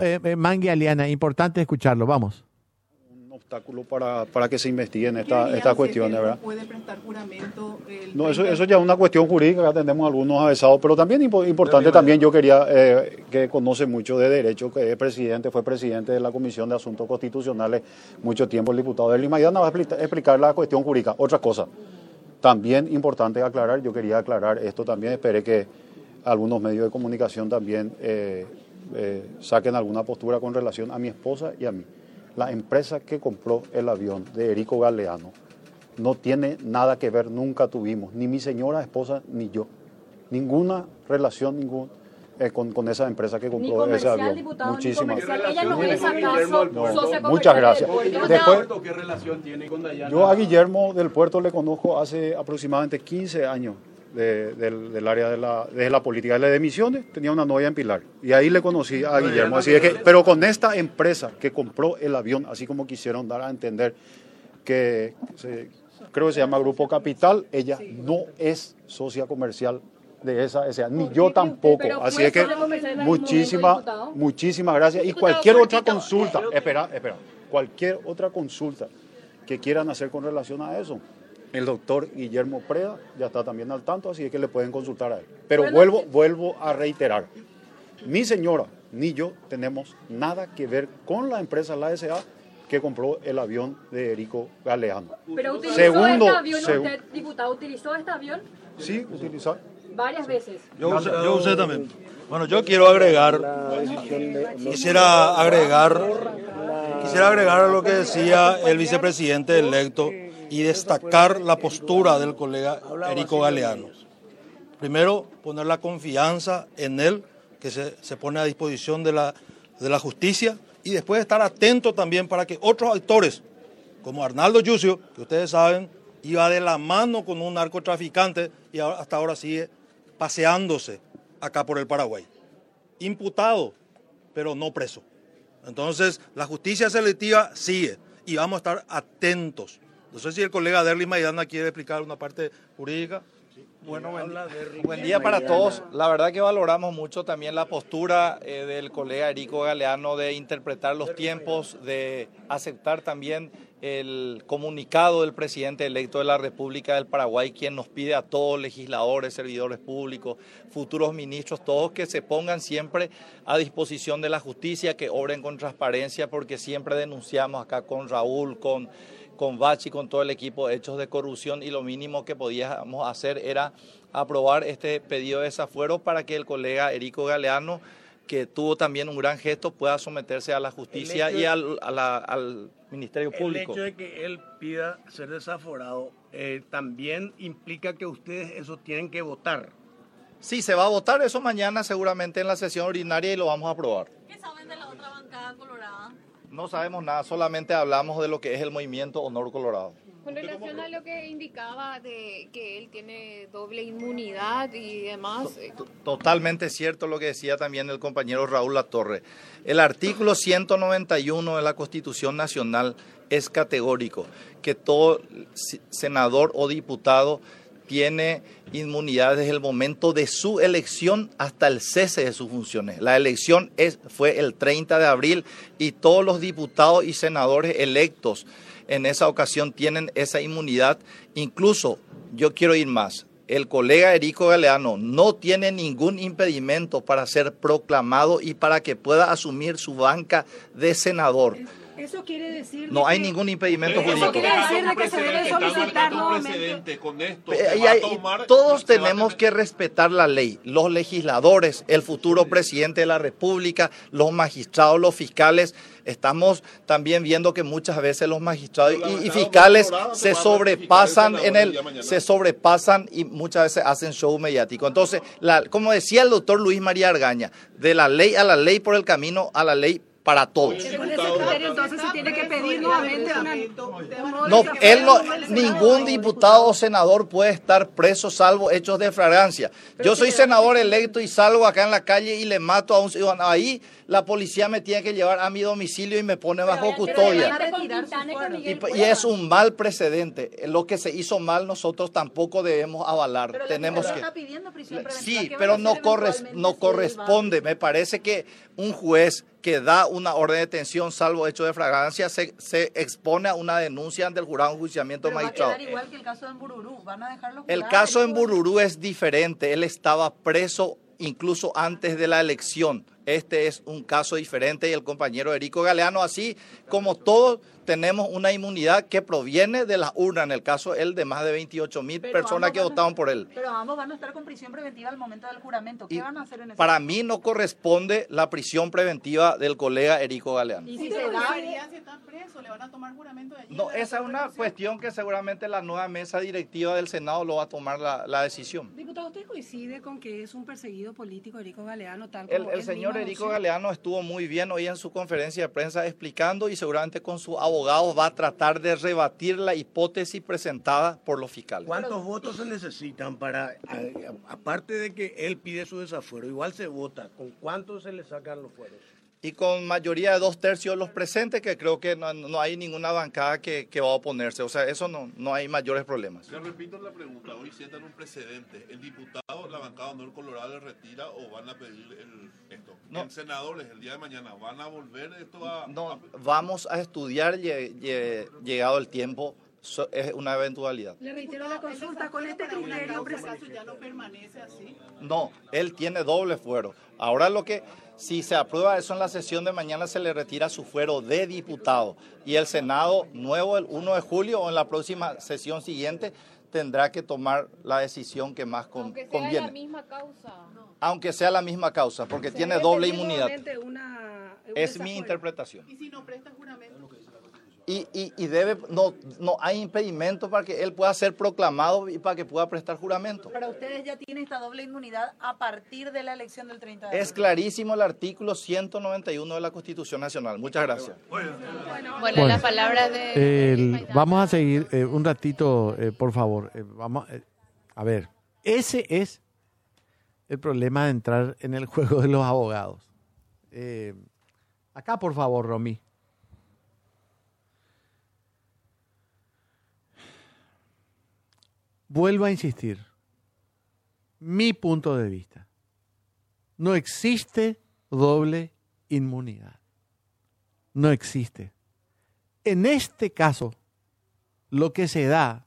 diputado eh, eh, Aliana, importante escucharlo, vamos obstáculo para, para que se investiguen esta, estas cuestiones, ¿verdad? ¿Puede prestar juramento? no, eso, eso ya es una cuestión jurídica, ya tenemos algunos avesados, pero también importante, también yo quería, eh, que conoce mucho de derecho, que es presidente, fue presidente de la Comisión de Asuntos Constitucionales mucho tiempo, el diputado de Lima, va a explicar la cuestión jurídica. Otra cosa, también importante aclarar, yo quería aclarar esto también, esperé que algunos medios de comunicación también eh, eh, saquen alguna postura con relación a mi esposa y a mí la empresa que compró el avión de Erico Galeano no tiene nada que ver, nunca tuvimos, ni mi señora esposa ni yo, ninguna relación ningún, eh, con, con, esa empresa que compró ese avión. Muchísimas gracias. muchas gracias. Después, ¿Qué relación tiene con Dayana? Yo a Guillermo del Puerto le conozco hace aproximadamente 15 años del, área de la, de la política de emisiones, tenía una novia en Pilar. Y ahí le conocí a Guillermo. Así que, pero con esta empresa que compró el avión, así como quisieron dar a entender que creo que se llama Grupo Capital, ella no es socia comercial de esa, esa ni yo tampoco. Así es que muchísimas, muchísimas gracias. Y cualquier otra consulta, espera, espera, cualquier otra consulta que quieran hacer con relación a eso, el doctor Guillermo Preda ya está también al tanto, así que le pueden consultar a él. Pero vuelvo, vuelvo a reiterar, mi señora ni yo tenemos nada que ver con la empresa, la SA, que compró el avión de Erico Galeano. ¿Pero utilizó Segundo, este avión usted, diputado, utilizó este avión? Sí, utilizó. Varias veces. Yo usé, yo usé también. Bueno, yo quiero agregar, quisiera agregar, quisiera agregar a lo que decía el vicepresidente electo y destacar la postura del colega Erico Galeano. Primero, poner la confianza en él, que se, se pone a disposición de la, de la justicia, y después estar atento también para que otros actores, como Arnaldo Yucio, que ustedes saben, iba de la mano con un narcotraficante y hasta ahora sigue paseándose acá por el Paraguay. Imputado, pero no preso. Entonces, la justicia selectiva sigue y vamos a estar atentos no sé si el colega Derly Maidana quiere explicar una parte jurídica. Bueno, buen, día para todos. La verdad que valoramos mucho también la postura eh, del colega Erico Galeano de interpretar los tiempos, de aceptar también el comunicado del presidente electo de la República del Paraguay, quien nos pide a todos, legisladores, servidores públicos, futuros ministros, todos que se pongan siempre a disposición de la justicia, que obren con transparencia, porque siempre denunciamos acá con Raúl, con con Bachi, con todo el equipo, hechos de corrupción y lo mínimo que podíamos hacer era aprobar este pedido de desafuero para que el colega Erico Galeano, que tuvo también un gran gesto, pueda someterse a la justicia y al, al, Ministerio Público. El hecho de que él pida ser desaforado eh, también implica que ustedes eso tienen que votar. Sí, se va a votar eso mañana seguramente en la sesión ordinaria y lo vamos a aprobar. ¿Qué saben de la otra bancada colorada? No sabemos nada, solamente hablamos de lo que es el movimiento Honor Colorado. Con relación a lo que indicaba de que él tiene doble inmunidad y demás. Eh, totalmente cierto lo que decía también el compañero Raúl Latorre. El artículo 191 de la Constitución Nacional es categórico, que todo senador o diputado tiene inmunidad desde el momento de su elección hasta el cese de sus funciones. La elección fue el 30 de abril y todos los diputados y senadores electos en esa ocasión tienen esa inmunidad. Incluso, yo quiero ir más, el colega Erico Galeano no tiene ningún impedimento para ser proclamado y para que pueda asumir su banca de senador. Eso quiere decir. No hay ningún impedimento jurídico. Eso quiere decir que se debe solicitar nuevamente. Con esto, todos tenemos que respetar la ley. Los legisladores, el futuro presidente de la República, los magistrados, los fiscales. Estamos también viendo que muchas veces los magistrados y, fiscales se sobrepasan en el, se sobrepasan y muchas veces hacen show mediático. Entonces, la, como decía el doctor Luis María Argaña, de la ley a la ley por el camino a la ley para todos. entonces se tiene que pedir nuevamente No, él no, ningún diputado o senador puede estar preso salvo hechos de fragancia. Yo soy senador electo y salgo acá en la calle y le mato a un ciudadano. Ahí la policía me tiene que llevar a mi domicilio y me pone bajo custodia. Y, y, es un mal precedente. Lo que se hizo mal nosotros tampoco debemos avalar. Pero Tenemos que... Sí, ¿Qué van a pero no, corres, no corresponde. Me parece que un juez que da una orden de detención salvo hecho de fragancia se, se expone a una denuncia ante el jurado de enjuiciamiento Pero va a magistrado. quedar igual que el caso de Bururú. Van a dejarlo El caso en. Bururú es diferente. Él estaba preso incluso antes de la elección. Este es un caso diferente y el compañero Erico Galeano, así como todos, tenemos una inmunidad que proviene de las urnas. En el caso él de más de 28 mil personas que votaron por él. Pero ambos van a estar con prisión preventiva al momento del juramento. ¿Qué Y van a hacer en ese Para mí no corresponde la prisión preventiva del colega Erico Galeano. Y si se da, si está preso, le van a tomar juramento de allí. No, esa es una cuestión que seguramente la nueva mesa directiva del Senado lo va a tomar la, la decisión. Diputado, ¿usted coincide con que es un perseguido político Erico Galeano, tal como El, señor mismo Erico anunció? Galeano estuvo muy bien hoy en su conferencia de prensa explicando y seguramente con su abogado va a tratar de rebatir la hipótesis presentada por los fiscales. ¿Cuántos votos se necesitan para, aparte de que él pide su desafuero, igual se vota, ¿con cuántos se le sacan los fueros? Y con mayoría de dos tercios de los presentes, que creo que no, no hay ninguna bancada que, que va a oponerse. O sea, eso no, no hay mayores problemas. Le repito la pregunta, hoy sientan un precedente. ¿El diputado, la bancada Honor Colorado le retira o van a pedir el, esto? No. ¿En senadores el día de mañana van a volver esto a...? No, vamos a estudiar lle- lle- llegado el tiempo, so- es una eventualidad. Le reitero la consulta con este criterio ya no permanece así. No, él tiene doble fuero. Ahora lo que, si se aprueba eso en la sesión de mañana, se le retira su fuero de diputado. Y el Senado nuevo, el 1 de julio o en la próxima sesión siguiente, tendrá que tomar la decisión que más con- Aunque sea conviene. la misma causa. Aunque sea la misma causa, porque Se tiene doble inmunidad. una- Es mi interpretación. Y si no presta juramento. Y, y, y debe, no, no hay impedimento para que él pueda ser proclamado y para que pueda prestar juramento. para ustedes ya tiene esta doble inmunidad a partir de la elección del 30 de Es abril. clarísimo el artículo 191 de la Constitución Nacional. Muchas gracias. Bueno, Bueno, la palabra de... el- vamos a seguir eh, un ratito, eh, por favor. Eh, vamos, eh, a ver, ese es el problema de entrar en el juego de los abogados. Eh, acá, por favor, Romy. Vuelvo a insistir. Mi punto de vista. No existe doble inmunidad. No existe. En este caso, lo que se da